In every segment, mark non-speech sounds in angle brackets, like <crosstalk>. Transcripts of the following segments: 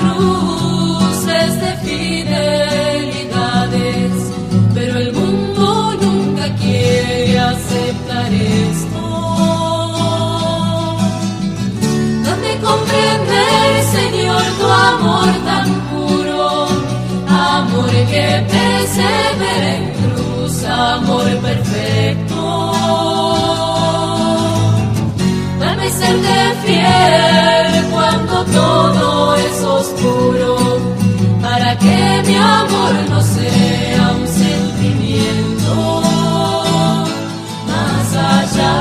cruces de fidelidades, pero el mundo nunca quiere aceptar esto. Dame comprender, Señor, tu amor tan puro, amor que persevera en cruz, amor perfecto. Dame serte fiel mi amor no sea un sentimiento. Más allá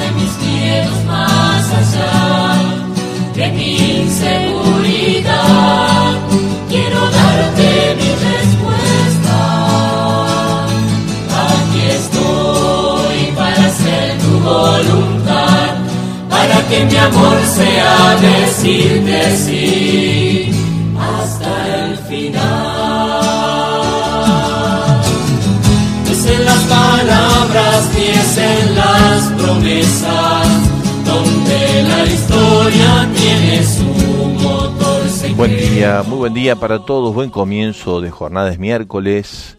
de mis miedos, más allá de mi inseguridad, quiero darte mi respuesta. Aquí estoy para hacer tu voluntad, para que mi amor sea decirte sí en las promesas donde la historia tiene su motor secreto. Buen día, muy buen día para todos, buen comienzo de jornadas miércoles.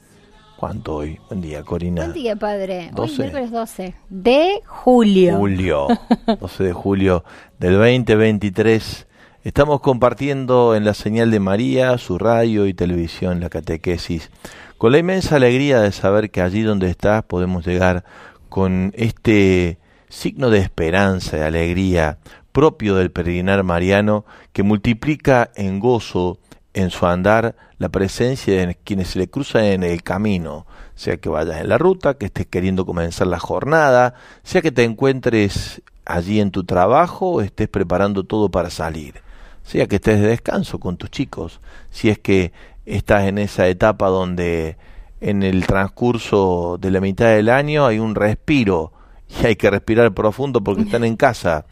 ¿Cuánto hoy? Buen día, Corina. Buen día, padre. Hoy 12. miércoles 12 de julio. Julio, <laughs> 12 de julio del 2023. Estamos compartiendo en la señal de María, su radio y televisión, la catequesis, con la inmensa alegría de saber que allí donde estás podemos llegar con este signo de esperanza y alegría propio del peregrinar mariano que multiplica en gozo en su andar la presencia de quienes se le cruzan en el camino, sea que vayas en la ruta, que estés queriendo comenzar la jornada, sea que te encuentres allí en tu trabajo o estés preparando todo para salir, sea que estés de descanso con tus chicos, si es que estás en esa etapa donde en el transcurso de la mitad del año hay un respiro y hay que respirar profundo porque están en casa,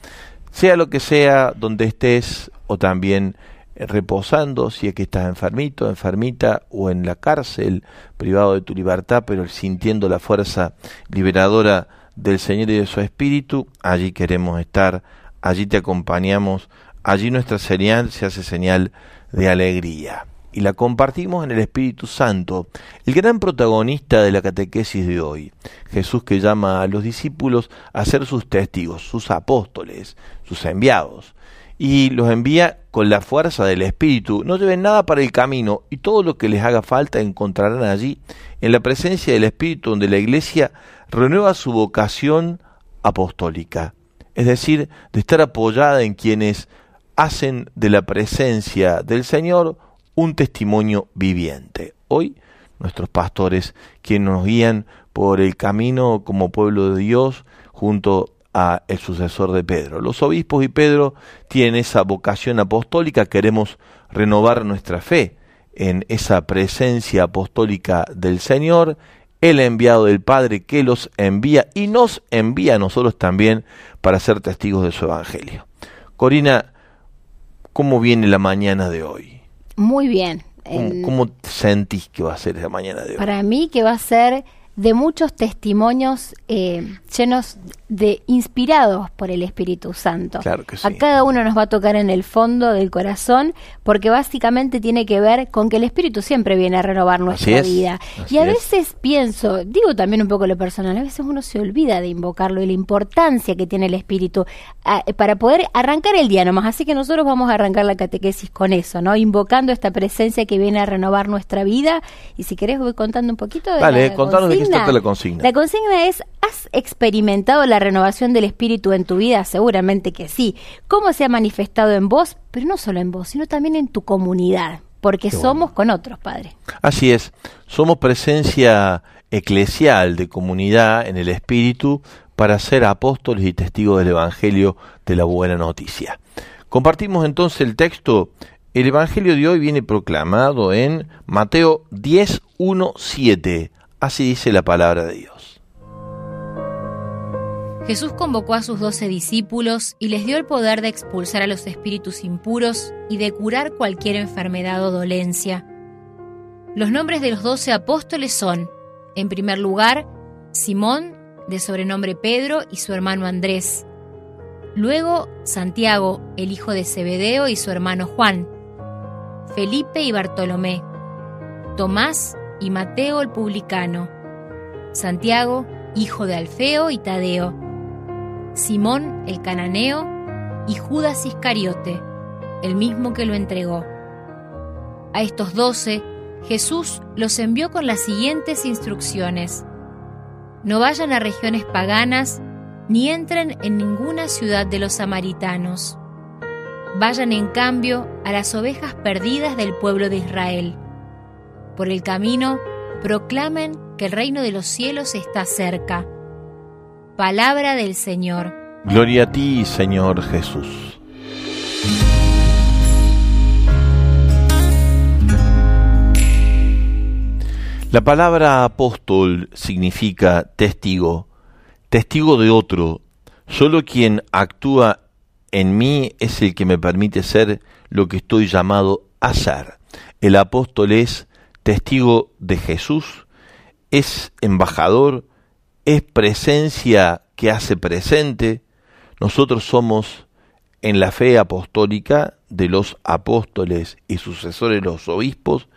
sea lo que sea donde estés o también reposando, si es que estás enfermito, enfermita o en la cárcel, privado de tu libertad, pero sintiendo la fuerza liberadora del Señor y de su Espíritu, allí queremos estar, allí te acompañamos, allí nuestra señal se hace señal de alegría. Y la compartimos en el Espíritu Santo, el gran protagonista de la catequesis de hoy. Jesús que llama a los discípulos a ser sus testigos, sus apóstoles, sus enviados y los envía con la fuerza del Espíritu. No lleven nada para el camino y todo lo que les haga falta encontrarán allí, en la presencia del Espíritu, donde la Iglesia renueva su vocación apostólica, es decir, de estar apoyada en quienes hacen de la presencia del Señor un testimonio viviente. Hoy nuestros pastores, quienes nos guían por el camino como pueblo de Dios, junto a el sucesor de Pedro. Los obispos y Pedro tienen esa vocación apostólica, queremos renovar nuestra fe en esa presencia apostólica del Señor, el enviado del Padre que los envía y nos envía a nosotros también para ser testigos de su Evangelio. Corina, ¿cómo viene la mañana de hoy? Muy bien. ¿Cómo, En- cómo sentís que va a ser la mañana de hoy? Para mí que va a ser de muchos testimonios eh, llenos de inspirados por el Espíritu Santo. Claro que sí. A cada uno nos va a tocar en el fondo del corazón porque básicamente tiene que ver con que el Espíritu siempre viene a renovar nuestra es, vida. Y a es. veces pienso, digo también un poco lo personal, a veces uno se olvida de invocarlo y la importancia que tiene el Espíritu ah, para poder arrancar el día nomás. Así que nosotros vamos a arrancar la catequesis con eso, ¿no? Invocando esta presencia que viene a renovar nuestra vida. Y si querés voy contando un poquito de Dale, la contanos de qué consigna. La consigna es, ¿has experimentado la renovación del Espíritu en tu vida? Seguramente que sí. ¿Cómo se ha manifestado en vos? Pero no solo en vos, sino también en tu comunidad. Porque somos con otros, Padre. Así es, somos presencia eclesial de comunidad en el Espíritu para ser apóstoles y testigos del Evangelio de la buena noticia. Compartimos entonces el texto. El Evangelio de hoy viene proclamado en Mateo 10, 1, 7. Así dice la palabra de Dios. Jesús convocó a sus doce discípulos y les dio el poder de expulsar a los espíritus impuros y de curar cualquier enfermedad o dolencia. Los nombres de los doce apóstoles son, en primer lugar, Simón, de sobrenombre Pedro, y su hermano Andrés. Luego, Santiago, el hijo de Zebedeo, y su hermano Juan. Felipe y Bartolomé. Tomás y Mateo el publicano. Santiago, hijo de Alfeo y Tadeo. Simón el cananeo y Judas Iscariote, el mismo que lo entregó. A estos doce, Jesús los envió con las siguientes instrucciones. No vayan a regiones paganas, ni entren en ninguna ciudad de los samaritanos. Vayan en cambio a las ovejas perdidas del pueblo de Israel. Por el camino, proclamen que el reino de los cielos está cerca. Palabra del Señor. Gloria a ti, Señor Jesús. La palabra apóstol significa testigo, testigo de otro. Solo quien actúa en mí es el que me permite ser lo que estoy llamado a ser. El apóstol es testigo de Jesús, es embajador, es presencia que hace presente. Nosotros somos en la fe apostólica de los apóstoles y sucesores los obispos,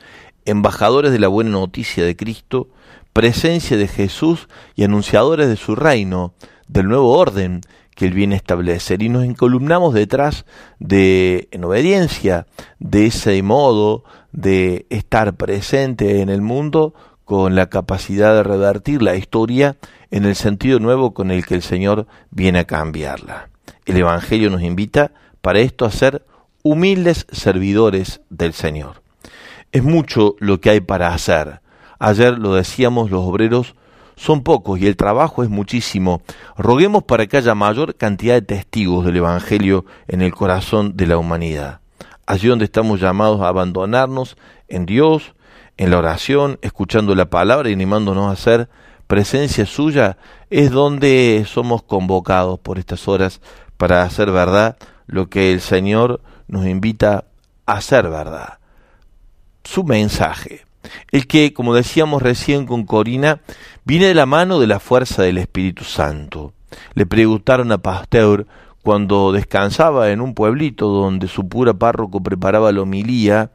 embajadores de la buena noticia de Cristo, presencia de Jesús y anunciadores de su reino, del nuevo orden que él viene a establecer. Y nos encolumnamos detrás de, en obediencia, de ese modo de estar presente en el mundo con la capacidad de revertir la historia en el sentido nuevo con el que el Señor viene a cambiarla. El Evangelio nos invita para esto a ser humildes servidores del Señor. Es mucho lo que hay para hacer. Ayer lo decíamos, los obreros son pocos y el trabajo es muchísimo. Roguemos para que haya mayor cantidad de testigos del Evangelio en el corazón de la humanidad. Allí donde estamos llamados a abandonarnos en Dios, en la oración, escuchando la palabra y animándonos a hacer presencia suya, es donde somos convocados por estas horas para hacer verdad lo que el Señor nos invita a hacer verdad. Su mensaje, el que, como decíamos recién con Corina, viene de la mano de la fuerza del Espíritu Santo. Le preguntaron a Pasteur cuando descansaba en un pueblito donde su pura párroco preparaba la homilía,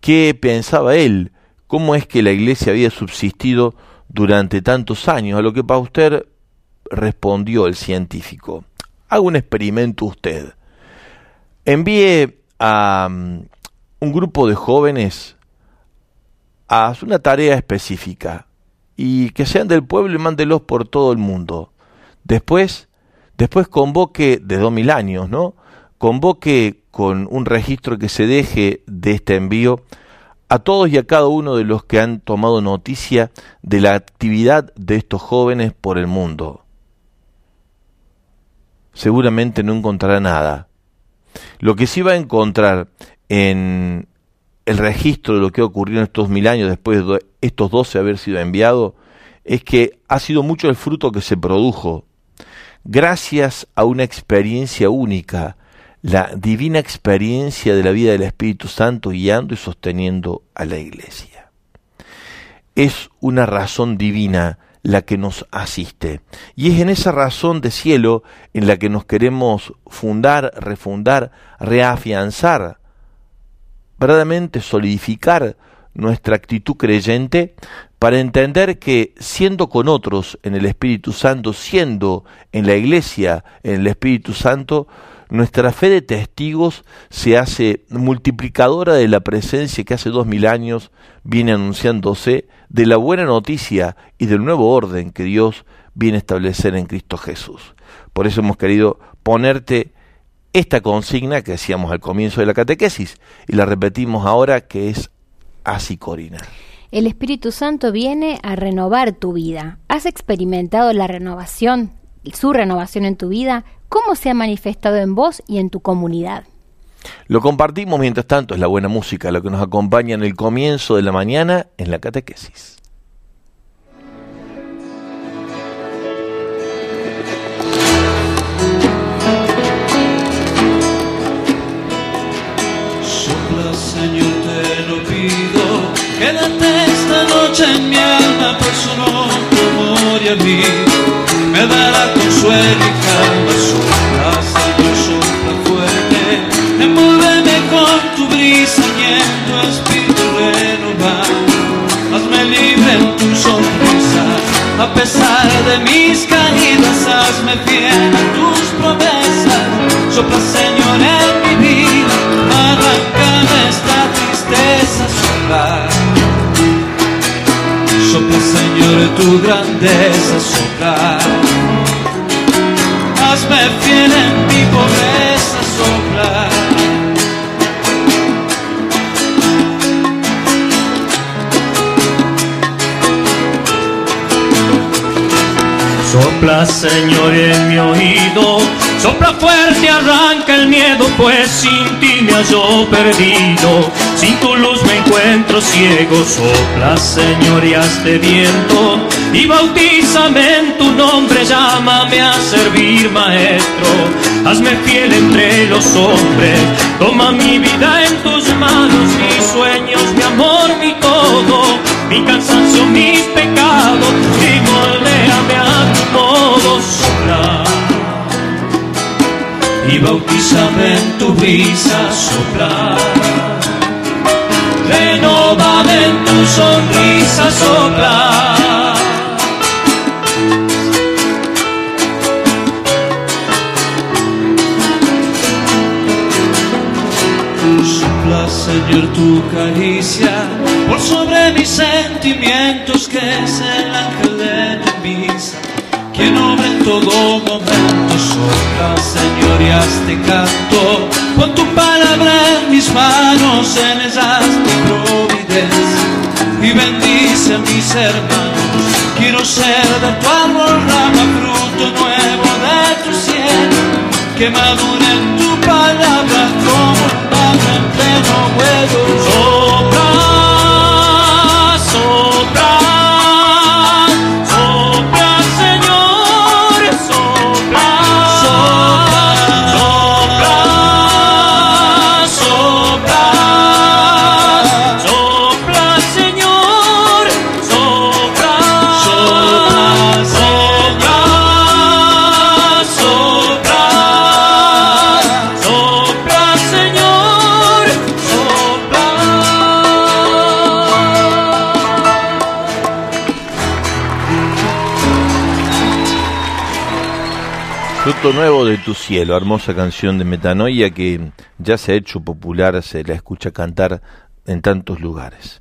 qué pensaba él, cómo es que la iglesia había subsistido durante tantos años, a lo que Pasteur respondió el científico. Haga un experimento usted. Envíe a um, un grupo de jóvenes a una tarea específica y que sean del pueblo y mándelos por todo el mundo. Después, después convoque de dos mil años, ¿no? Convoque con un registro que se deje de este envío a todos y a cada uno de los que han tomado noticia de la actividad de estos jóvenes por el mundo. Seguramente no encontrará nada. Lo que sí va a encontrar en el registro de lo que ha ocurrido en estos mil años después de estos doce haber sido enviados es que ha sido mucho el fruto que se produjo gracias a una experiencia única, la divina experiencia de la vida del Espíritu Santo guiando y sosteniendo a la iglesia. Es una razón divina la que nos asiste. Y es en esa razón de cielo en la que nos queremos fundar, refundar, reafianzar, verdaderamente solidificar nuestra actitud creyente para entender que siendo con otros en el Espíritu Santo, siendo en la iglesia en el Espíritu Santo, nuestra fe de testigos se hace multiplicadora de la presencia que hace dos mil años viene anunciándose de la buena noticia y del nuevo orden que Dios viene a establecer en Cristo Jesús. Por eso hemos querido ponerte esta consigna que decíamos al comienzo de la catequesis y la repetimos ahora que es así, Corina. El Espíritu Santo viene a renovar tu vida. ¿Has experimentado la renovación, su renovación en tu vida? ¿Cómo se ha manifestado en vos y en tu comunidad? Lo compartimos mientras tanto, es la buena música, lo que nos acompaña en el comienzo de la mañana en la catequesis. Quédate esta noche en mi alma por su nombre, amor y a mí, me dará consuelo y calma, sopla, Señor, sopla fuerte, envuélveme con tu brisa y en tu espíritu renovado, hazme libre en tu sonrisa, a pesar de mis caídas, hazme fiel a tus promesas, sopla, Señor, en mi vida, arráncame esta tristeza, sopla. Señor, tu grandeza, sopla. Hazme fiel en mi pobreza, sopla. Sopla, Señor, en mi oído. Sopla fuerte, arranca el miedo, pues sin ti me hallo perdido. Sin tu luz me encuentro ciego. Sopla, Señor, y hazte viento. Y bautízame en tu nombre, llámame a servir, maestro. Hazme fiel entre los hombres. Toma mi vida en tus manos, mis sueños, mi amor, mi todo. Mi cansancio, mis pecados. Y moldéame a tu modo, sopla y bautízame en tu brisa soplar. Renovame en tu sonrisa soplar. Sopla, Señor, tu caricia por sobre mis sentimientos, que es el ángel de tu misa quien obra en todo momento, sopla, Señor, y hazte canto. Pon tu palabra en mis manos, en ellas tu providencia, y bendice a mis hermanos. Quiero ser de tu árbol, rama, fruto nuevo de tu cielo, que madure en tu palabra como padre en pleno vuelo. Tu cielo, hermosa canción de Metanoia que ya se ha hecho popular, se la escucha cantar en tantos lugares.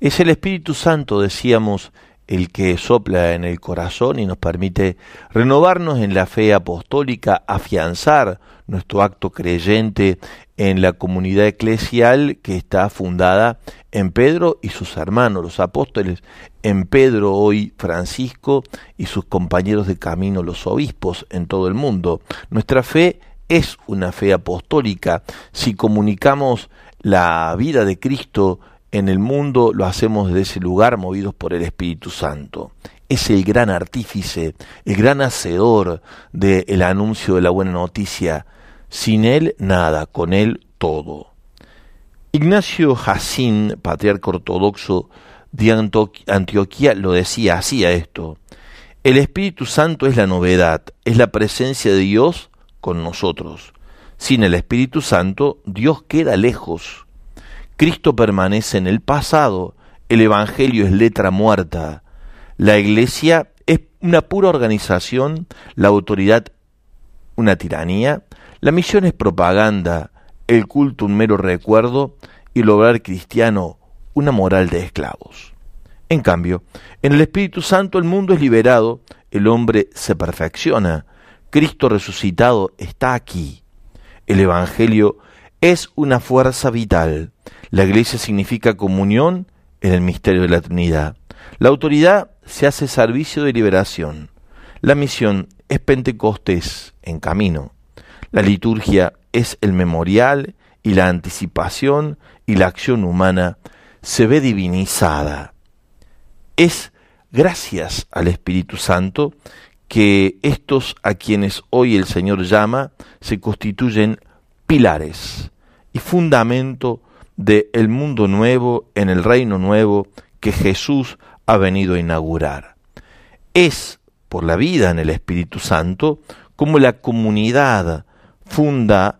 Es el Espíritu Santo, decíamos, el que sopla en el corazón y nos permite renovarnos en la fe apostólica, afianzar nuestro acto creyente en la comunidad eclesial que está fundada en Pedro y sus hermanos, los apóstoles, en Pedro hoy Francisco y sus compañeros de camino, los obispos en todo el mundo. Nuestra fe es una fe apostólica si comunicamos la vida de Cristo en el mundo lo hacemos desde ese lugar movidos por el Espíritu Santo. Es el gran artífice, el gran hacedor del anuncio de la buena noticia. Sin él nada, con él todo. Ignacio Jacín, patriarca ortodoxo de Antioquía, lo decía, hacía esto. El Espíritu Santo es la novedad, es la presencia de Dios con nosotros. Sin el Espíritu Santo, Dios queda lejos. Cristo permanece en el pasado, el Evangelio es letra muerta, la Iglesia es una pura organización, la autoridad una tiranía, la misión es propaganda, el culto un mero recuerdo y el obrar cristiano una moral de esclavos. En cambio, en el Espíritu Santo el mundo es liberado, el hombre se perfecciona, Cristo resucitado está aquí. El Evangelio es una fuerza vital. La iglesia significa comunión en el misterio de la Trinidad. La autoridad se hace servicio de liberación. La misión es Pentecostés en camino. La liturgia es el memorial y la anticipación y la acción humana se ve divinizada. Es gracias al Espíritu Santo que estos a quienes hoy el Señor llama se constituyen pilares y fundamento del mundo nuevo en el reino nuevo que Jesús ha venido a inaugurar. Es por la vida en el Espíritu Santo como la comunidad funda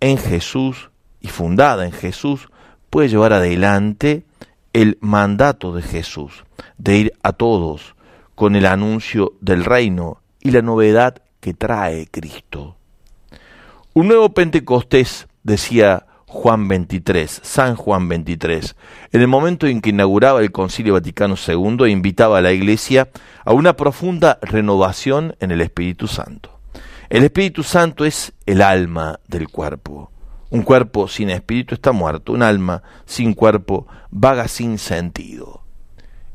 en Jesús y fundada en Jesús puede llevar adelante el mandato de Jesús, de ir a todos con el anuncio del reino y la novedad que trae Cristo. Un nuevo Pentecostés, decía Juan 23, San Juan 23, en el momento en que inauguraba el Concilio Vaticano II invitaba a la Iglesia a una profunda renovación en el Espíritu Santo. El Espíritu Santo es el alma del cuerpo. Un cuerpo sin espíritu está muerto, un alma sin cuerpo vaga sin sentido.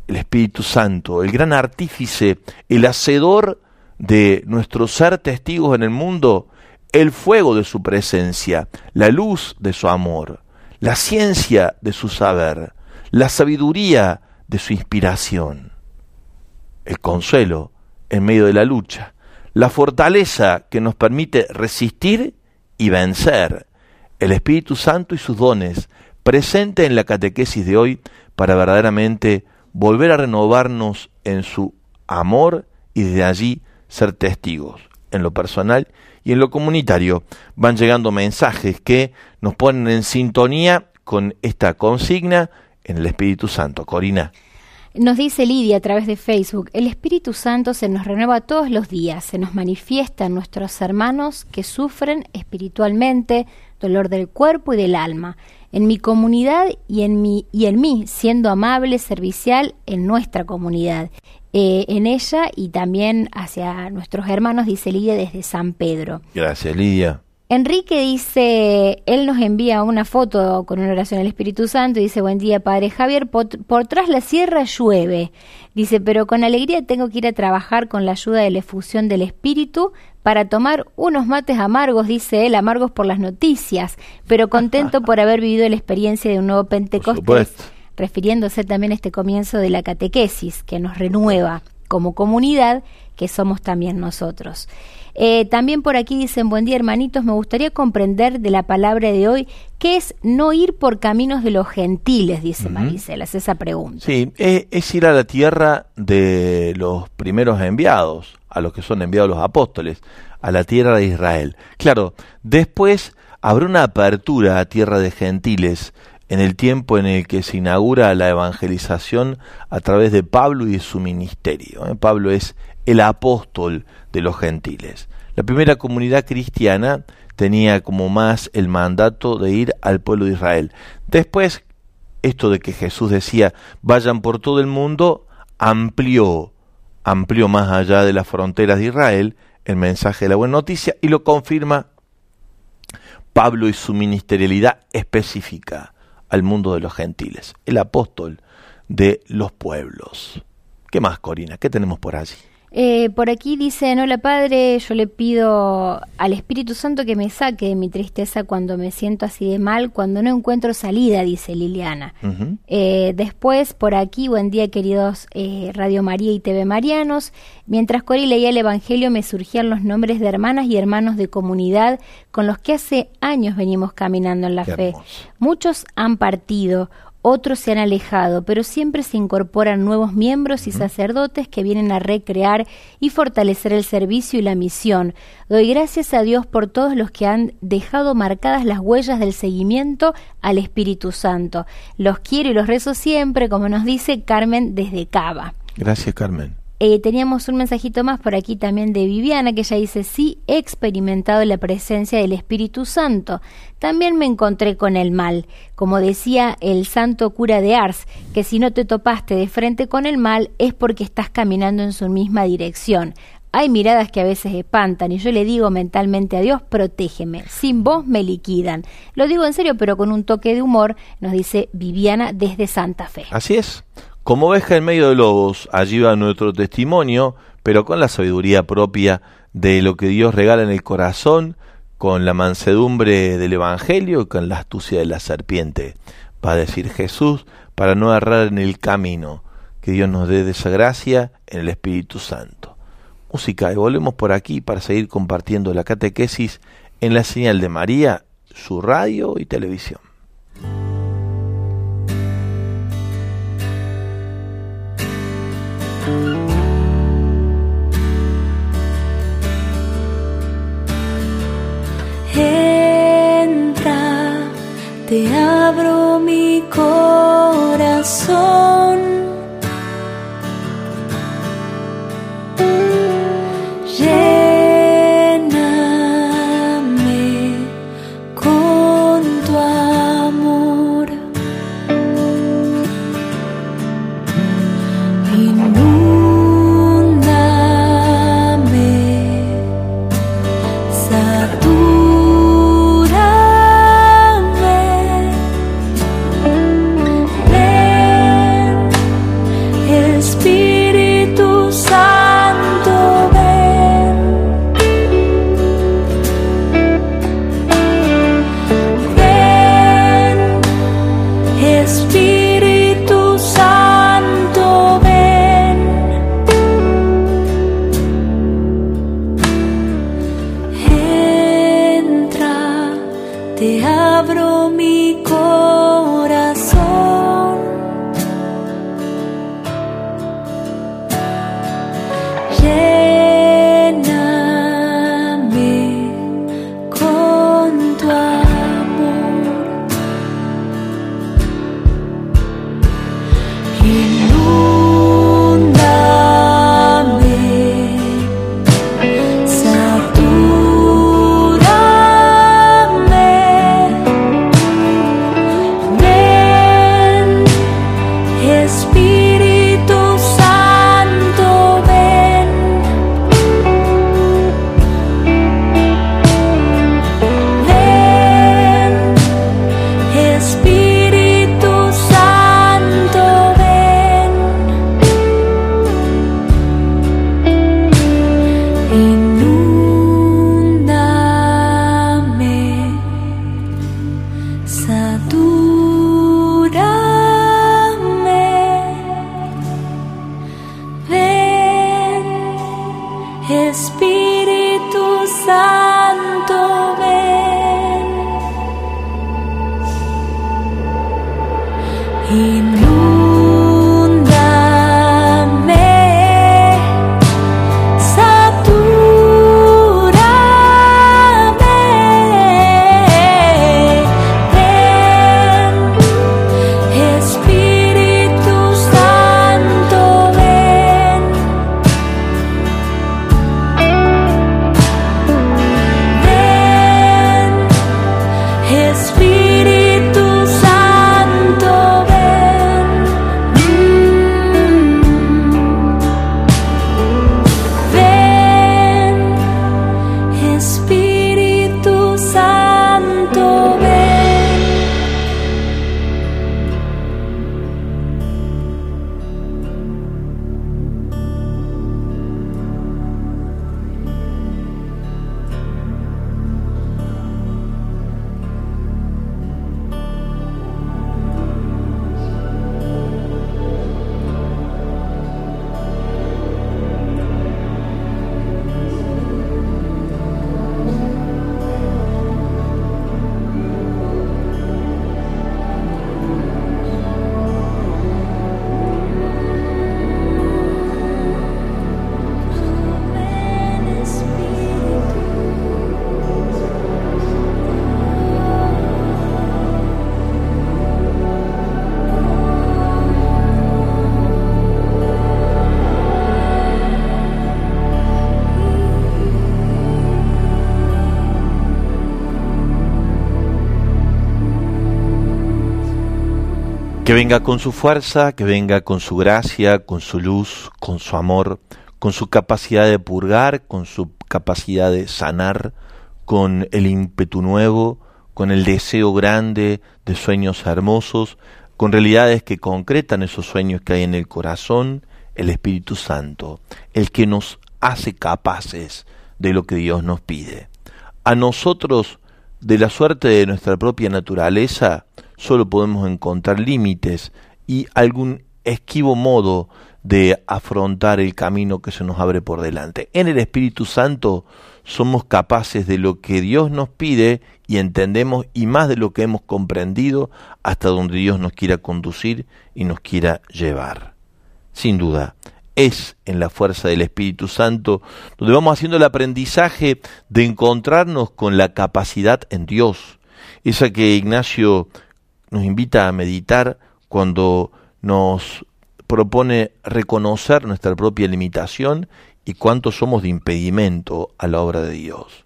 El Espíritu Santo, el gran artífice, el hacedor de nuestro ser testigos en el mundo, el fuego de su presencia, la luz de su amor, la ciencia de su saber, la sabiduría de su inspiración, el consuelo en medio de la lucha, la fortaleza que nos permite resistir y vencer, el Espíritu Santo y sus dones presente en la catequesis de hoy para verdaderamente volver a renovarnos en su amor y desde allí ser testigos en lo personal y en lo comunitario van llegando mensajes que nos ponen en sintonía con esta consigna en el Espíritu Santo. Corina. Nos dice Lidia a través de Facebook, el Espíritu Santo se nos renueva todos los días, se nos manifiesta en nuestros hermanos que sufren espiritualmente dolor del cuerpo y del alma, en mi comunidad y en, mi, y en mí, siendo amable, servicial en nuestra comunidad. Eh, en ella y también hacia nuestros hermanos, dice Lidia desde San Pedro. Gracias, Lidia. Enrique dice, él nos envía una foto con una oración al Espíritu Santo y dice, buen día Padre Javier, por, por, tras la sierra llueve. Dice, pero con alegría tengo que ir a trabajar con la ayuda de la efusión del Espíritu para tomar unos mates amargos, dice él, amargos por las noticias, pero contento por haber vivido la experiencia de un nuevo Pentecostés refiriéndose también a este comienzo de la catequesis, que nos renueva como comunidad, que somos también nosotros. Eh, también por aquí dicen, buen día hermanitos, me gustaría comprender de la palabra de hoy qué es no ir por caminos de los gentiles, dice Maricela, esa pregunta. Sí, es, es, ir a la tierra de los primeros enviados, a los que son enviados los apóstoles, a la tierra de Israel. Claro, después habrá una apertura a tierra de gentiles en el tiempo en el que se inaugura la evangelización a través de Pablo y de su ministerio. ¿eh? Pablo es el apóstol de los gentiles. La primera comunidad cristiana tenía como más el mandato de ir al pueblo de Israel. Después, esto de que Jesús decía, vayan por todo el mundo, amplió, amplió más allá de las fronteras de Israel el mensaje de la buena noticia y lo confirma Pablo y su ministerialidad específica al mundo de los gentiles, el apóstol de los pueblos. ¿Qué más, Corina? ¿Qué tenemos por allí? Eh, por aquí dicen, hola Padre, yo le pido al Espíritu Santo que me saque de mi tristeza cuando me siento así de mal, cuando no encuentro salida, dice Liliana. Eh, después, por aquí, buen día queridos eh, Radio María y TV Marianos. Mientras Cori leía el Evangelio me surgían los nombres de hermanas y hermanos de comunidad con los que hace años venimos caminando en la Qué fe. hermoso. Muchos han partido, otros se han alejado, pero siempre se incorporan nuevos miembros y sacerdotes que vienen a recrear y fortalecer el servicio y la misión. Doy gracias a Dios por todos los que han dejado marcadas las huellas del seguimiento al Espíritu Santo. Los quiero y los rezo siempre, como nos dice Carmen desde Cava. Gracias, Carmen. Eh, teníamos un mensajito más por aquí también de Viviana que ella dice, sí, he experimentado la presencia del Espíritu Santo. También me encontré con el mal, como decía el santo cura de Ars, que si no te topaste de frente con el mal es porque estás caminando en su misma dirección. Hay miradas que a veces espantan y yo le digo mentalmente a Dios, protégeme, sin vos me liquidan. Lo digo en serio, pero con un toque de humor, nos dice Viviana desde Santa Fe. Así es. Como oveja en medio de lobos, allí va nuestro testimonio, pero con la sabiduría propia de lo que Dios regala en el corazón, con la mansedumbre del Evangelio y con la astucia de la serpiente. Va a decir Jesús, para no errar en el camino. Que Dios nos dé de esa gracia en el Espíritu Santo. Música, y volvemos por aquí para seguir compartiendo la catequesis en la señal de María, su radio y televisión. Te abro mi corazón. Venga con su fuerza, que venga con su gracia, con su luz, con su amor, con su capacidad de purgar, con su capacidad de sanar, con el ímpetu nuevo, con el deseo grande de sueños hermosos, con realidades que concretan esos sueños que hay en el corazón, el Espíritu Santo, el que nos hace capaces de lo que Dios nos pide. A nosotros, de la suerte de nuestra propia naturaleza, solo podemos encontrar límites y algún esquivo modo de afrontar el camino que se nos abre por delante. En el Espíritu Santo somos capaces de lo que Dios nos pide y entendemos y más de lo que hemos comprendido hasta donde Dios nos quiera conducir y nos quiera llevar. Sin duda, es en la fuerza del Espíritu Santo donde vamos haciendo el aprendizaje de encontrarnos con la capacidad en Dios, esa que Ignacio nos invita a meditar cuando nos propone reconocer nuestra propia limitación y cuánto somos de impedimento a la obra de Dios.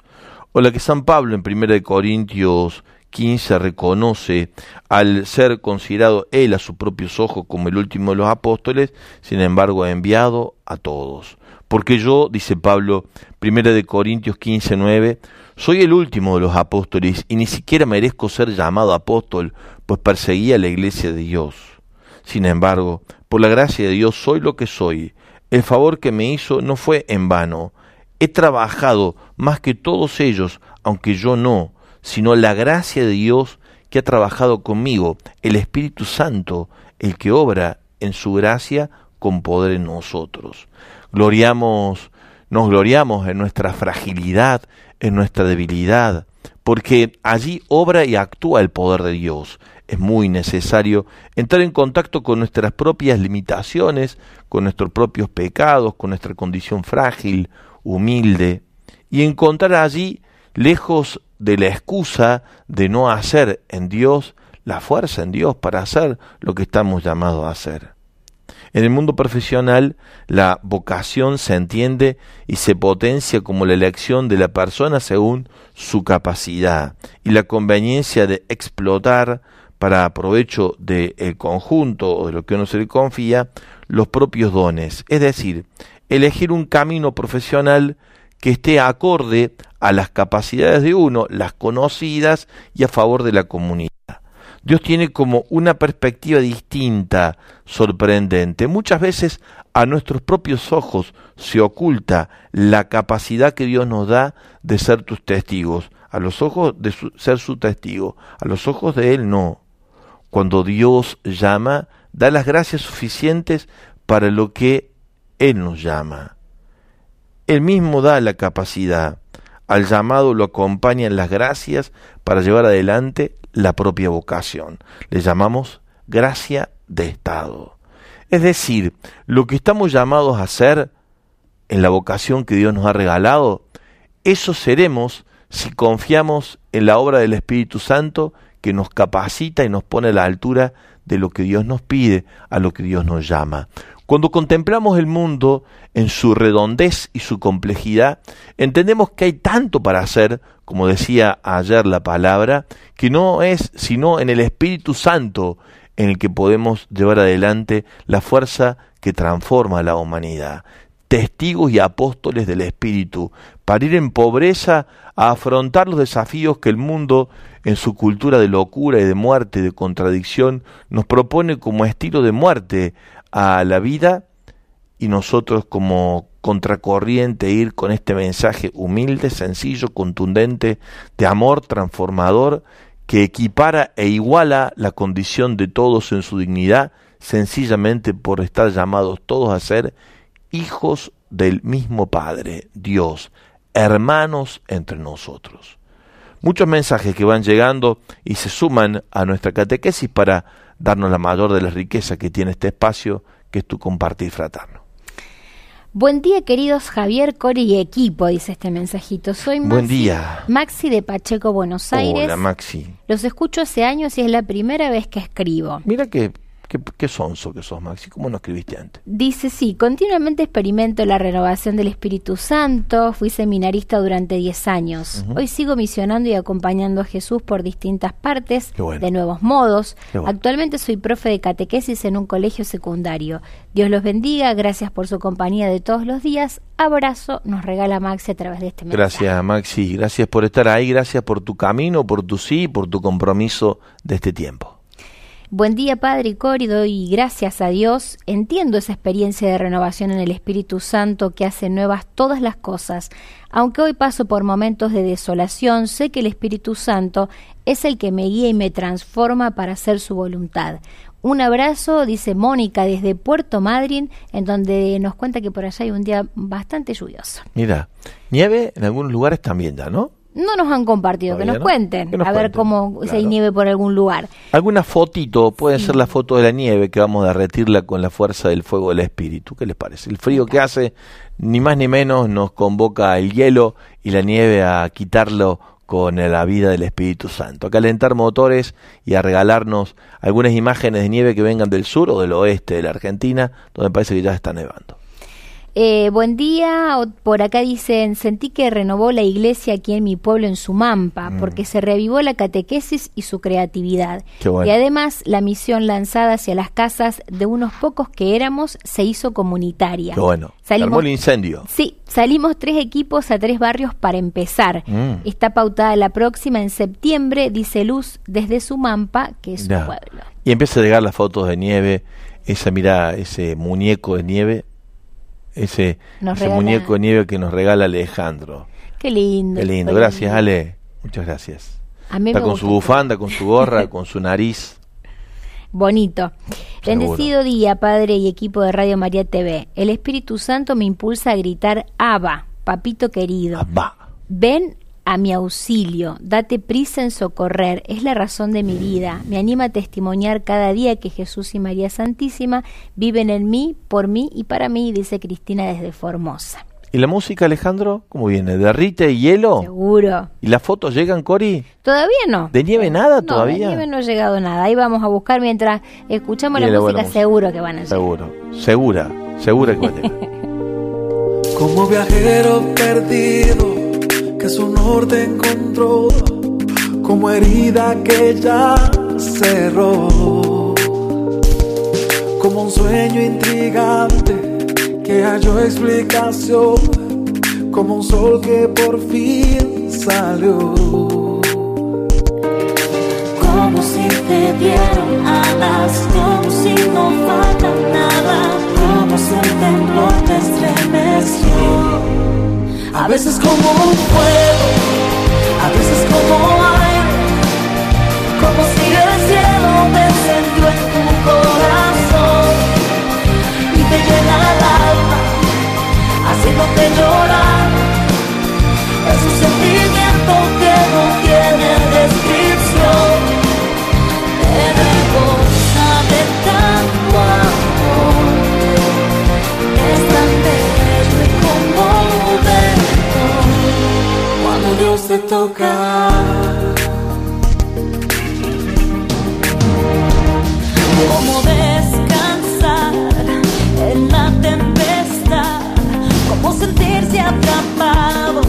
O la que San Pablo en 1 Corintios 15 reconoce al ser considerado él a sus propios ojos como el último de los apóstoles, sin embargo ha enviado a todos. Porque yo, dice Pablo, 1 de Corintios 15, 9, soy el último de los apóstoles y ni siquiera merezco ser llamado apóstol, pues perseguía la iglesia de Dios. Sin embargo, por la gracia de Dios soy lo que soy, el favor que me hizo no fue en vano. He trabajado más que todos ellos, aunque yo no, sino la gracia de Dios que ha trabajado conmigo, el Espíritu Santo, el que obra en su gracia con poder en nosotros. Gloriamos, nos gloriamos en nuestra fragilidad, en nuestra debilidad, porque allí obra y actúa el poder de Dios es muy necesario entrar en contacto con nuestras propias limitaciones, con nuestros propios pecados, con nuestra condición frágil, humilde, y encontrar allí, lejos de la excusa de no hacer en Dios, la fuerza en Dios para hacer lo que estamos llamados a hacer. En el mundo profesional, la vocación se entiende y se potencia como la elección de la persona según su capacidad y la conveniencia de explotar para provecho del conjunto o de lo que uno se le confía, los propios dones. Es decir, elegir un camino profesional que esté acorde a las capacidades de uno, las conocidas y a favor de la comunidad. Dios tiene como una perspectiva distinta, sorprendente. Muchas veces a nuestros propios ojos se oculta la capacidad que Dios nos da de ser tus testigos. A los ojos de ser su testigo, a los ojos de Él no cuando Dios llama, da las gracias suficientes para lo que Él nos llama. Él mismo da la capacidad. Al llamado lo acompañan las gracias para llevar adelante la propia vocación. Le llamamos gracia de Estado. Es decir, lo que estamos llamados a hacer en la vocación que Dios nos ha regalado, eso seremos si confiamos en la obra del Espíritu Santo que nos capacita y nos pone a la altura de lo que Dios nos pide, a lo que Dios nos llama. Cuando contemplamos el mundo en su redondez y su complejidad, entendemos que hay tanto para hacer, como decía ayer la palabra, que no es sino en el Espíritu Santo en el que podemos llevar adelante la fuerza que transforma a la humanidad. Testigos y apóstoles del Espíritu, para ir en pobreza a afrontar los desafíos que el mundo, en su cultura de locura y de muerte de contradicción, nos propone como estilo de muerte a la vida y nosotros como contracorriente ir con este mensaje humilde, sencillo, contundente, de amor transformador, que equipara e iguala la condición de todos en su dignidad, sencillamente por estar llamados todos a ser hijos del mismo Padre, Dios, hermanos entre nosotros. Muchos mensajes que van llegando y se suman a nuestra catequesis para darnos la mayor de la riqueza que tiene este espacio, que es tu compartir fraterno. Buen día, queridos Javier, Cori y equipo, dice este mensajito. Soy Maxi, Buen día. Maxi de Pacheco, Buenos Aires. Hola, Maxi. Los escucho hace años y es la primera vez que escribo. Mira que ¿Qué, qué sonso que sos, Maxi? ¿Cómo no escribiste antes? Dice, sí, continuamente experimento la renovación del Espíritu Santo, fui seminarista durante 10 años. Hoy sigo misionando y acompañando a Jesús por distintas partes, bueno. de nuevos modos. Bueno. Actualmente soy profe de catequesis en un colegio secundario. Dios los bendiga, gracias por su compañía de todos los días. Abrazo, nos regala Maxi a través de este mensaje. Gracias, Maxi. Gracias por estar ahí. Gracias por tu camino, por tu sí, por tu compromiso de este tiempo. Buen día, Padre y gracias a Dios. Entiendo esa experiencia de renovación en el Espíritu Santo que hace nuevas todas las cosas. Aunque hoy paso por momentos de desolación, sé que el Espíritu Santo es el que me guía y me transforma para hacer su voluntad. Un abrazo, dice Mónica, desde Puerto Madryn, en donde nos cuenta que por allá hay un día bastante lluvioso. Mira, nieve en algunos lugares también ya, ¿no? No nos han compartido, que nos no. cuenten, Que nos a ver cuenten, cómo claro. nieve por algún lugar. Alguna fotito, puede ser la foto de la nieve que vamos a derretirla con la fuerza del fuego del espíritu. ¿Qué les parece? El frío que hace, ni más ni menos, nos convoca el hielo y la nieve a quitarlo con la vida del Espíritu Santo, a calentar motores y a regalarnos algunas imágenes de nieve que vengan del sur o del oeste de la Argentina, donde parece que ya está nevando. Eh, buen día, por acá dicen, sentí que renovó la iglesia aquí en mi pueblo en Sumampa, Mm. porque se revivó la catequesis y su creatividad. Qué bueno. Y además la misión lanzada hacia las casas de unos pocos que éramos se hizo comunitaria. Qué bueno. Salimos- Armó el incendio. Sí, salimos tres equipos a tres barrios para empezar. Mm. Está pautada la próxima en septiembre, dice Luz, desde Sumampa, que es su pueblo. Y empieza a llegar las fotos de nieve, esa, mira, ese muñeco de nieve, ese, Nos ese regala- muñeco de nieve que nos regala Alejandro. Qué lindo. Qué lindo, gracias. Ale, muchas gracias. A mí Está con su bufanda, con su gorra, <laughs> con su nariz. Bonito. Seguro. Bendecido día, Padre y equipo de Radio María TV. El Espíritu Santo me impulsa a gritar Abba, papito querido. Va. Ven a mi auxilio, date prisa en socorrer, es la razón de mi vida. Me anima a testimoniar cada día que Jesús y María Santísima viven en mí, por mí y para mí, dice Cristina desde Formosa. ¿Y la música, Alejandro? ¿Cómo viene? ¿Derrite y hielo? Seguro. ¿Y las fotos llegan, Cori? ¿Todavía no? ¿De nieve nada No, todavía? de nieve no ha llegado nada. Ahí vamos a buscar mientras escuchamos la música, música. seguro que van a llegar. Seguro. Segura. Segura que va a llegar. <laughs> Como viajero perdido que su norte encontró, como herida que ya cerró, como un sueño intrigante que halló explicación, como un sol que por fin salió. Como si te dieron alas, como si no falta nada, como si un temblor te estremeció. A veces como un fuego, a veces como aire, Como si el cielo te encendió en tu corazón y te llena el alma, haciéndote llorar. Es un sentimiento que no tiene descripción. Te toca. Cómo descansar en la tempestad, cómo sentirse atrapado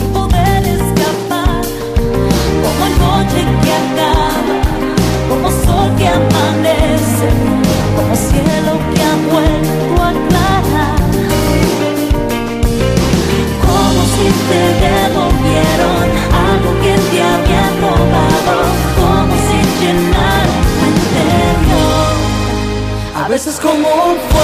y poder escapar, como noche que acaba, como sol que amanece, como cielo que ha vuelto a aclarar. Como si te como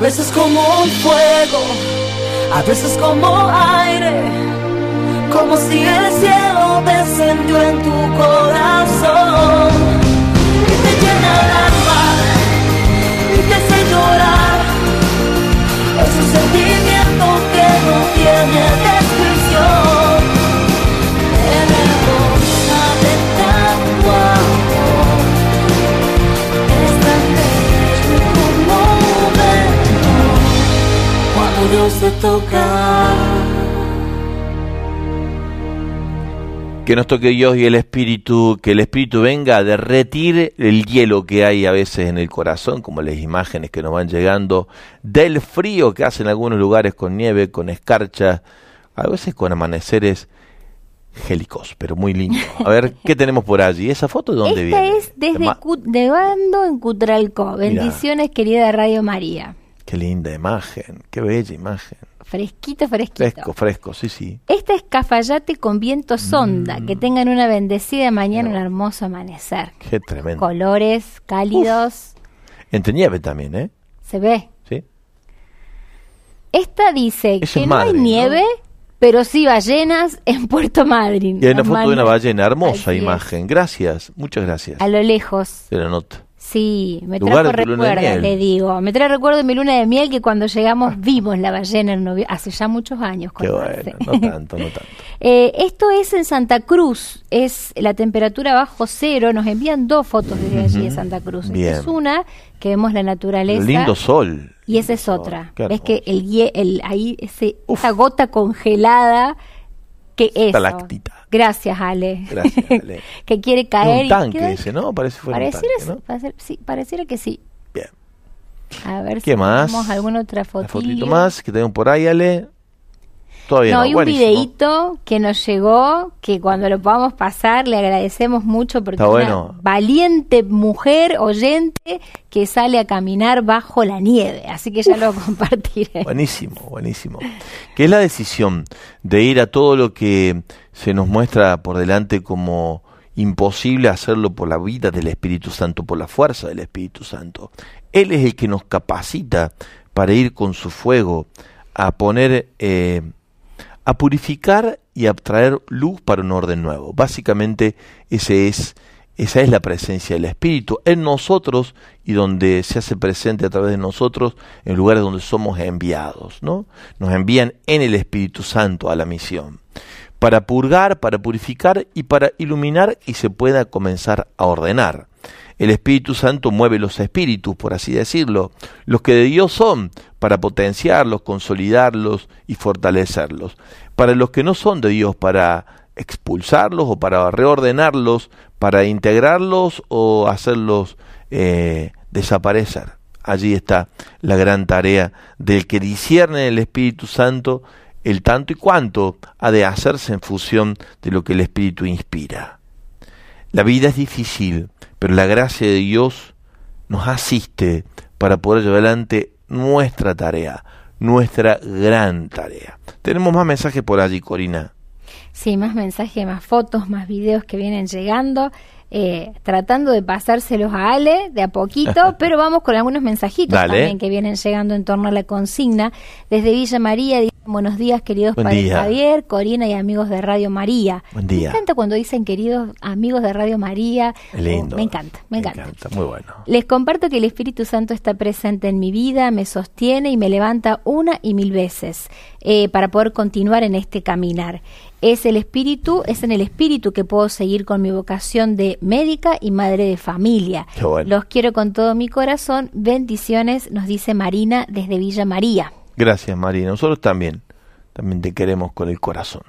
A veces como un fuego, a veces como aire, como si el cielo descendió en tu corazón y te llena el alma y te hace llorar. Es un sentimiento que no tiene Que nos toque Dios y el Espíritu, que el Espíritu venga a derretir el hielo que hay a veces en el corazón, como las imágenes que nos van llegando, del frío que hace en algunos lugares con nieve, con escarcha, a veces con amaneceres gélicos, pero muy lindos. A ver, <laughs> ¿qué tenemos por allí? ¿Esa foto de dónde Esta viene? es desde de Bando en Cutralcó. Bendiciones, querida Radio María. Qué linda imagen, qué bella imagen. Fresquito, fresquito. Fresco, fresco, sí, sí. Esta es Cafayate con viento sonda. Mm. Que tengan una bendecida mañana, un hermoso amanecer. Qué tremendo. Colores cálidos. Entre nieve también, ¿eh? Se ve. Sí. Esta dice Eso que no hay nieve, pero sí ballenas <laughs> en Puerto Madryn. Y hay una foto de una ballena, hermosa Así es. imagen. Gracias, muchas gracias. A lo lejos. Te la nota. Sí, me trajo de tu luna de recuerdo, miel. le digo. Me trae recuerdo de mi luna de miel que cuando llegamos <laughs> vimos la ballena en novio- hace ya muchos años. Qué bueno, no tanto, no tanto. <laughs> Eh, esto es en Santa Cruz, es la temperatura bajo cero. Nos envían dos fotos desde allí de Santa Cruz. Esta Bien. es una que vemos la naturaleza. Lo lindo sol. Y esa es Lindo otra. Ves que el, el ahí ese, esa gota congelada que es. Estalactita. Gracias, Ale. Gracias, <laughs> Ale. que quiere caer un y tanque queda- ese, ¿no? Parece fuera un Pareciera, tanque, ¿no? parece- sí, pareciera que sí. Bien. A ver ¿Qué si más? tenemos alguna otra Una fotito. fotito más que tenemos por ahí, Ale. Todavía No, no. hay un buenísimo. videíto que nos llegó, que cuando lo podamos pasar le agradecemos mucho porque Está es bueno. una valiente mujer oyente que sale a caminar bajo la nieve. Así que ya lo compartiré. Buenísimo, buenísimo. Que es la decisión de ir a todo lo que se nos muestra por delante como imposible hacerlo por la vida del Espíritu Santo, por la fuerza del Espíritu Santo. Él es el que nos capacita para ir con su fuego a poner, eh, a purificar y a traer luz para un orden nuevo. Básicamente ese es, esa es la presencia del Espíritu en nosotros y donde se hace presente a través de nosotros en lugares donde somos enviados, ¿no? Nos envían en el Espíritu Santo a la misión para purgar, para purificar y para iluminar y se pueda comenzar a ordenar. El Espíritu Santo mueve los espíritus, por así decirlo, los que de Dios son, para potenciarlos, consolidarlos y fortalecerlos. Para los que no son de Dios, para expulsarlos o para reordenarlos, para integrarlos o hacerlos eh, desaparecer. Allí está la gran tarea del que discierne el Espíritu Santo el tanto y cuanto ha de hacerse en función de lo que el Espíritu inspira. La vida es difícil, pero la gracia de Dios nos asiste para poder llevar adelante nuestra tarea, nuestra gran tarea. Tenemos más mensajes por allí, Corina. Sí, más mensajes, más fotos, más videos que vienen llegando. Eh, tratando de pasárselos a Ale de a poquito, <laughs> pero vamos con algunos mensajitos Dale. también que vienen llegando en torno a la consigna. Desde Villa María, dicen, buenos días queridos Buen día. Javier, Corina y amigos de Radio María. Buen día. Me encanta cuando dicen queridos amigos de Radio María. Lindo. Oh, me encanta, me encanta. Muy bueno. Les comparto que el Espíritu Santo está presente en mi vida, me sostiene y me levanta una y mil veces eh, para poder continuar en este caminar. Es el Espíritu, es en el Espíritu que puedo seguir con mi vocación de médica y madre de familia. Bueno. Los quiero con todo mi corazón. Bendiciones, nos dice Marina desde Villa María. Gracias, Marina. Nosotros también, también te queremos con el corazón.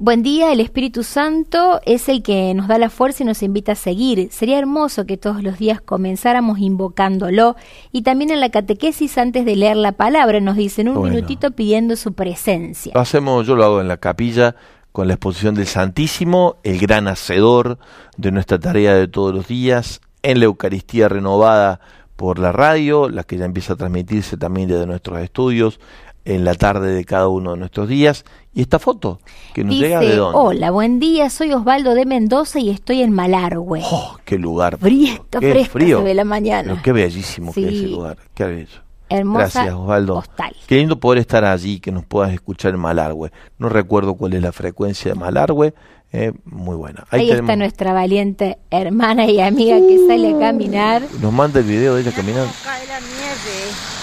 Buen día, el Espíritu Santo es el que nos da la fuerza y nos invita a seguir. Sería hermoso que todos los días comenzáramos invocándolo y también en la catequesis antes de leer la palabra nos dicen un Bueno. minutito pidiendo su presencia. Lo hacemos, yo lo hago en la capilla con la exposición del Santísimo, el gran hacedor de nuestra tarea de todos los días, en la Eucaristía renovada por la radio, la que ya empieza a transmitirse también desde nuestros estudios, en la tarde de cada uno de nuestros días. Y esta foto, que nos llega de Dice, dónde. hola, buen día, soy Osvaldo de Mendoza y estoy en Malargüe. ¡Oh, qué lugar! Fresca, qué fresca frío. se ve la mañana. Pero qué bellísimo que es Sí. ese lugar, qué bello. hermosa Gracias, Osvaldo. postal. Qué lindo poder estar allí, que nos puedas escuchar en Malargüe. No recuerdo cuál es la frecuencia de Malargüe. eh, muy buena. Ahí, está tenemos- nuestra valiente hermana y amiga que sale a caminar. Nos manda el video de ella caminando. cae la nieve.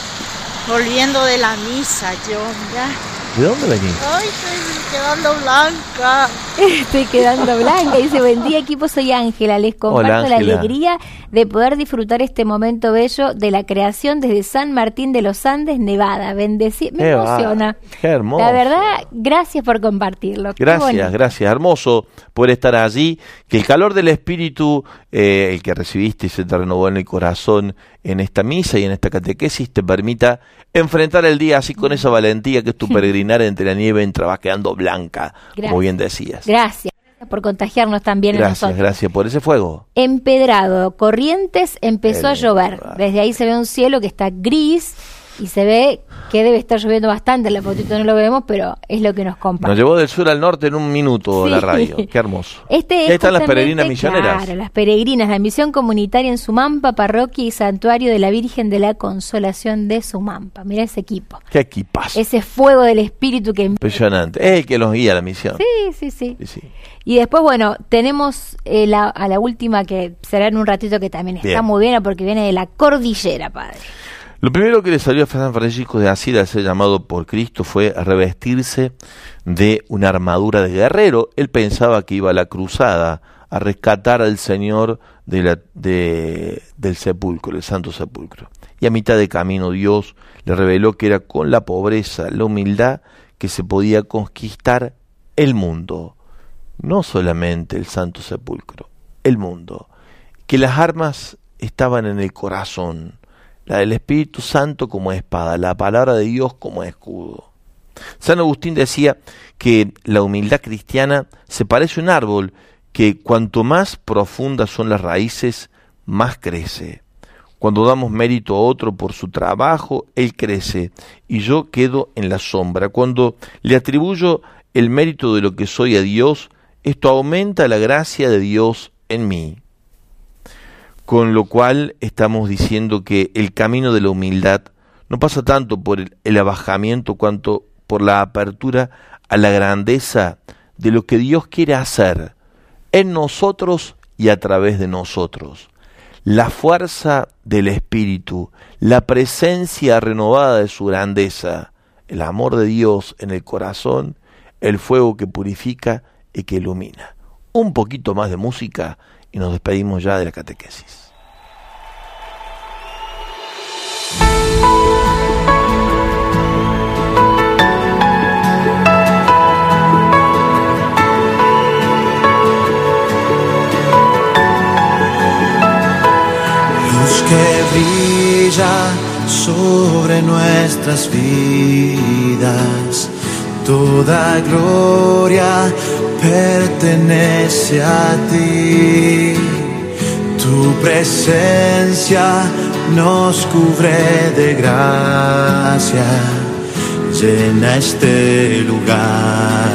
Volviendo de la misa, yo, ya. ¿De dónde venís? Ay, estoy quedando blanca. <laughs> Estoy quedando blanca. Dice, buen día equipo, soy Ángela. Les comparto Hola, la alegría de poder disfrutar este momento bello de la creación desde San Martín de los Andes, Nevada. Bendeci me emociona. qué hermoso. La verdad, gracias por compartirlo. Gracias, gracias. Hermoso poder estar allí. Que el calor del Espíritu, eh, el que recibiste y se te renovó en el corazón en esta misa y en esta catequesis, te permita enfrentar el día así con esa valentía que es tu peregrinar entre la nieve mientras vas quedando blanca, Gracias. como bien decías. Gracias. Por contagiarnos también a Gracias, nosotros. gracias por ese fuego. Empedrado, Corrientes, empezó a llover. Desde ahí se ve un cielo que está gris y se ve que debe estar lloviendo bastante. La fotito no lo vemos, pero es lo que nos comparte. Nos llevó del sur al norte en un minuto Sí. la radio. Qué hermoso. <laughs> Este Y es ahí están las peregrinas misioneras. Claro, las peregrinas, la misión comunitaria en Sumampa, parroquia y santuario de la Virgen de la Consolación de Sumampa. Mira ese equipo. Qué equipazo. Ese fuego del espíritu que... Impresionante. Es el que nos guía a la misión. Sí, sí, sí. Sí, sí. Y después, bueno, tenemos eh, la, a la última que será en un ratito que también está muy bien porque viene de la cordillera, padre. Lo primero que le salió a San Francisco de Asís al ser llamado por Cristo fue revestirse de una armadura de guerrero. Él pensaba que iba a la cruzada a rescatar al Señor de del sepulcro, el Santo Sepulcro. Y a mitad de camino Dios le reveló que era con la pobreza, la humildad, que se podía conquistar el mundo. No solamente el Santo Sepulcro, el mundo. Que las armas estaban en el corazón la del Espíritu Santo como espada, la palabra de Dios como escudo. San Agustín decía que la humildad cristiana se parece a un árbol que cuanto más profundas son las raíces, más crece. Cuando damos mérito a otro por su trabajo, él crece y yo quedo en la sombra. Cuando le atribuyo el mérito de lo que soy a Dios, esto aumenta la gracia de Dios en mí. Con lo cual estamos diciendo que el camino de la humildad no pasa tanto por el, abajamiento cuanto por la apertura a la grandeza de lo que Dios quiere hacer en nosotros y a través de nosotros. La fuerza del Espíritu, la presencia renovada de su grandeza, el amor de Dios en el corazón, el fuego que purifica y que ilumina. Un poquito más de música y nos despedimos ya de la catequesis. Luz que brilla sobre nuestras vidas, toda gloria pertenece a ti. Tu presencia nos cubre de gracia, llena este lugar,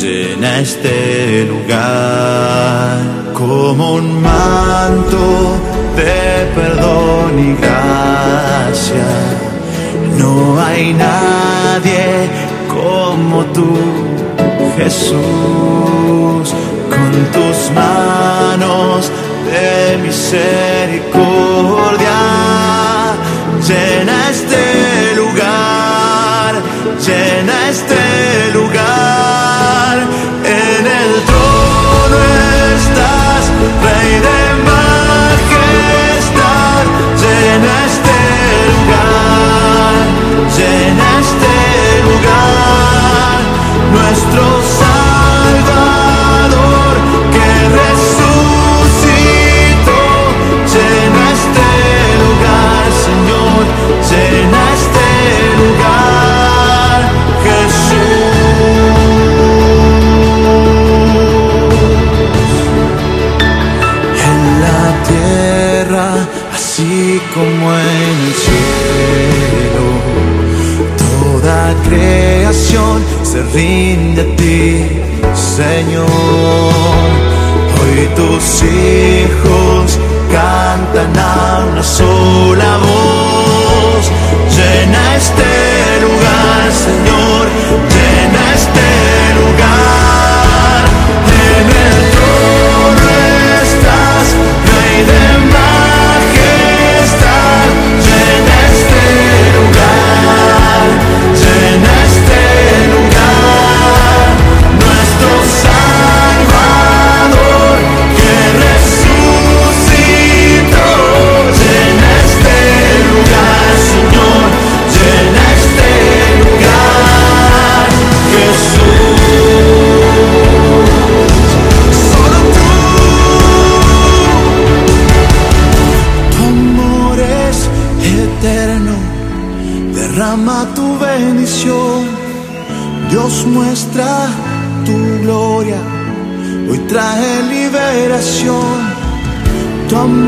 llena este lugar como un manto de perdón y gracia. No hay nadie como tú, Jesús, con tus manos de misericordia. Llena este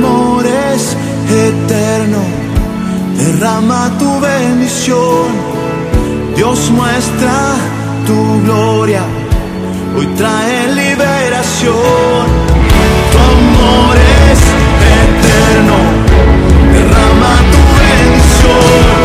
amor es eterno, derrama tu bendición. Dios muestra tu gloria, hoy trae liberación. Tu amor es eterno, derrama tu bendición.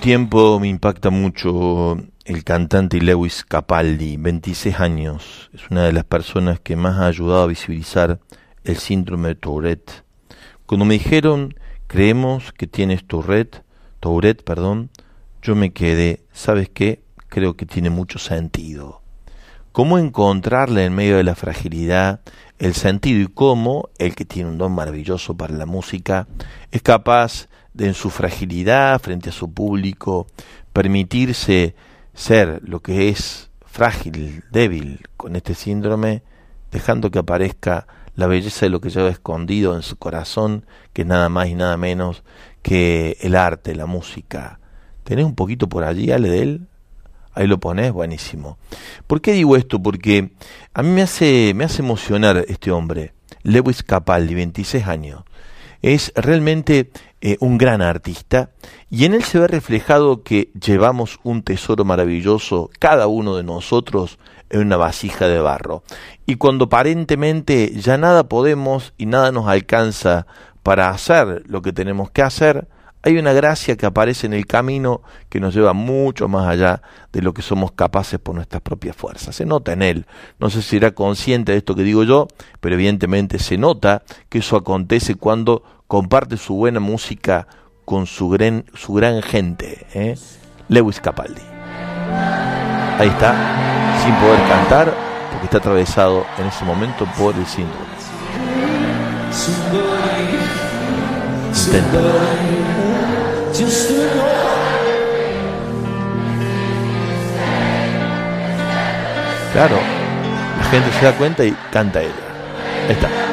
Tiempo me impacta mucho el cantante Lewis Capaldi, 26 años. Es una de las personas que más ha ayudado a visibilizar el síndrome de Tourette. Cuando me dijeron, creemos que tienes Tourette, Tourette, perdón, yo me quedé, ¿sabes qué? Creo que tiene mucho sentido. ¿Cómo encontrarle en medio de la fragilidad el sentido y cómo el que tiene un don maravilloso para la música es capaz en su fragilidad frente a su público permitirse ser lo que es frágil, débil con este síndrome, dejando que aparezca la belleza de lo que lleva escondido en su corazón, que es nada más y nada menos que el arte, la música. ¿Tenés un poquito por allí, Ale, de él? Ahí lo pones, buenísimo. ¿Por qué digo esto? Porque a mí me hace, me hace emocionar este hombre, Lewis Capaldi, 26 años. Es realmente eh, un gran artista y en él se ve reflejado que llevamos un tesoro maravilloso, cada uno de nosotros, en una vasija de barro. Y cuando aparentemente ya nada podemos y nada nos alcanza para hacer lo que tenemos que hacer, hay una gracia que aparece en el camino que nos lleva mucho más allá de lo que somos capaces por nuestras propias fuerzas. Se nota en él. No sé si era consciente de esto que digo yo, pero evidentemente se nota que eso acontece cuando comparte su buena música con su gran, su gran gente. ¿eh? Lewis Capaldi. Ahí está, sin poder cantar, porque está atravesado en ese momento por el síndrome. Intenta. Claro, la gente se da cuenta y canta ella. Ahí está.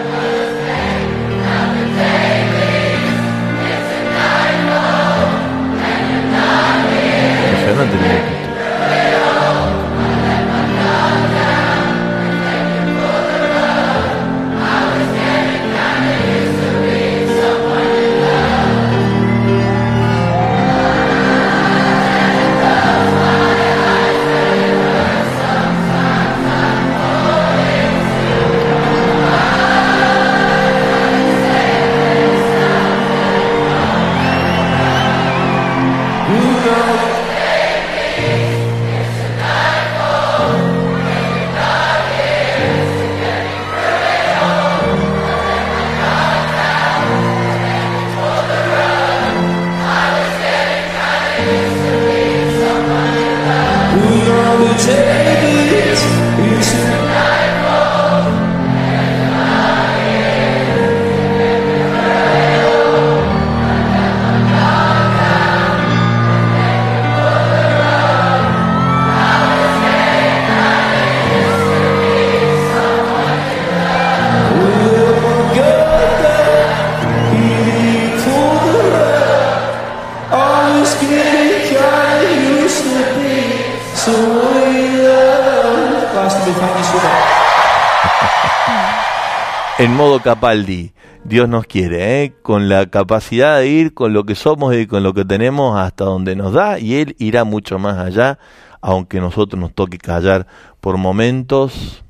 Capaldi, Dios nos quiere, ¿eh? con la capacidad de ir con lo que somos y con lo que tenemos hasta donde nos da, y Él irá mucho más allá, aunque nosotros nos toque callar por momentos.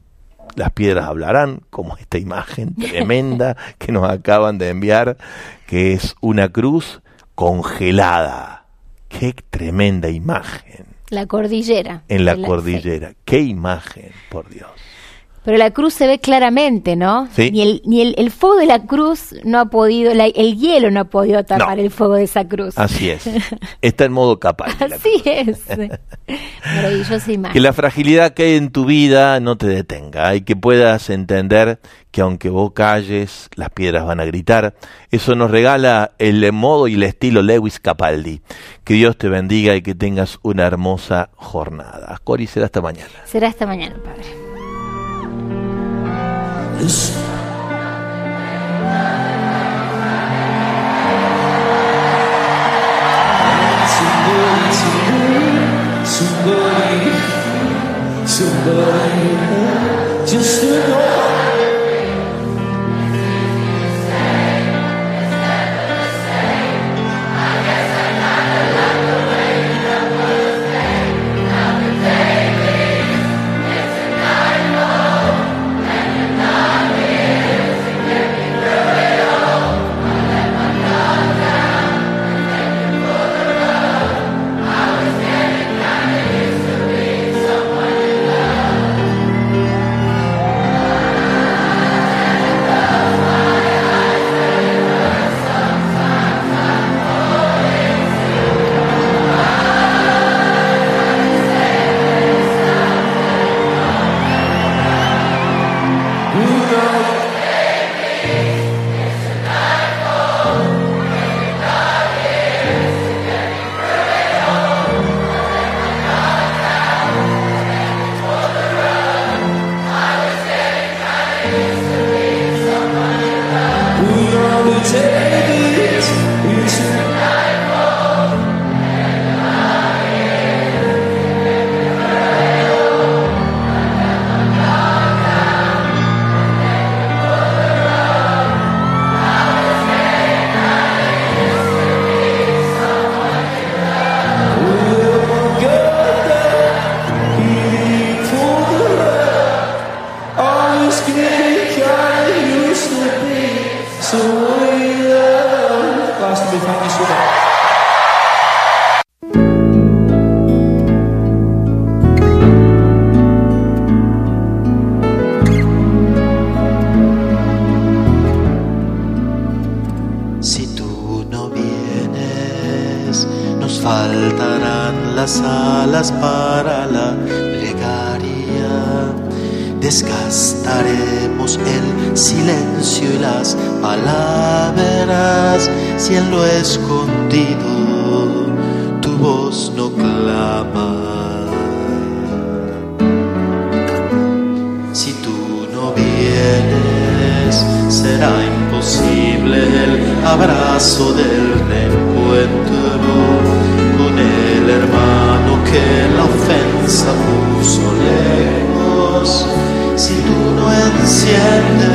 Las piedras hablarán, como esta imagen <laughs> tremenda que nos acaban de enviar, que es una cruz congelada. Qué tremenda imagen. La cordillera. En la cordillera. Qué imagen, por Dios. Pero la cruz se ve claramente, ¿no? Sí. Ni el, ni el, el fuego de la cruz no ha podido, la- el hielo no ha podido tapar No. el fuego de esa cruz. Así es. <laughs> Está en modo la Así es. <laughs> Maravillosa imagen. Que la fragilidad que hay en tu vida no te detenga y que puedas entender que aunque vos calles, las piedras van a gritar. Eso nos regala el modo y el estilo Lewis Capaldi. Que Dios te bendiga y que tengas una hermosa jornada. Cori, será hasta mañana. Será hasta mañana, padre. this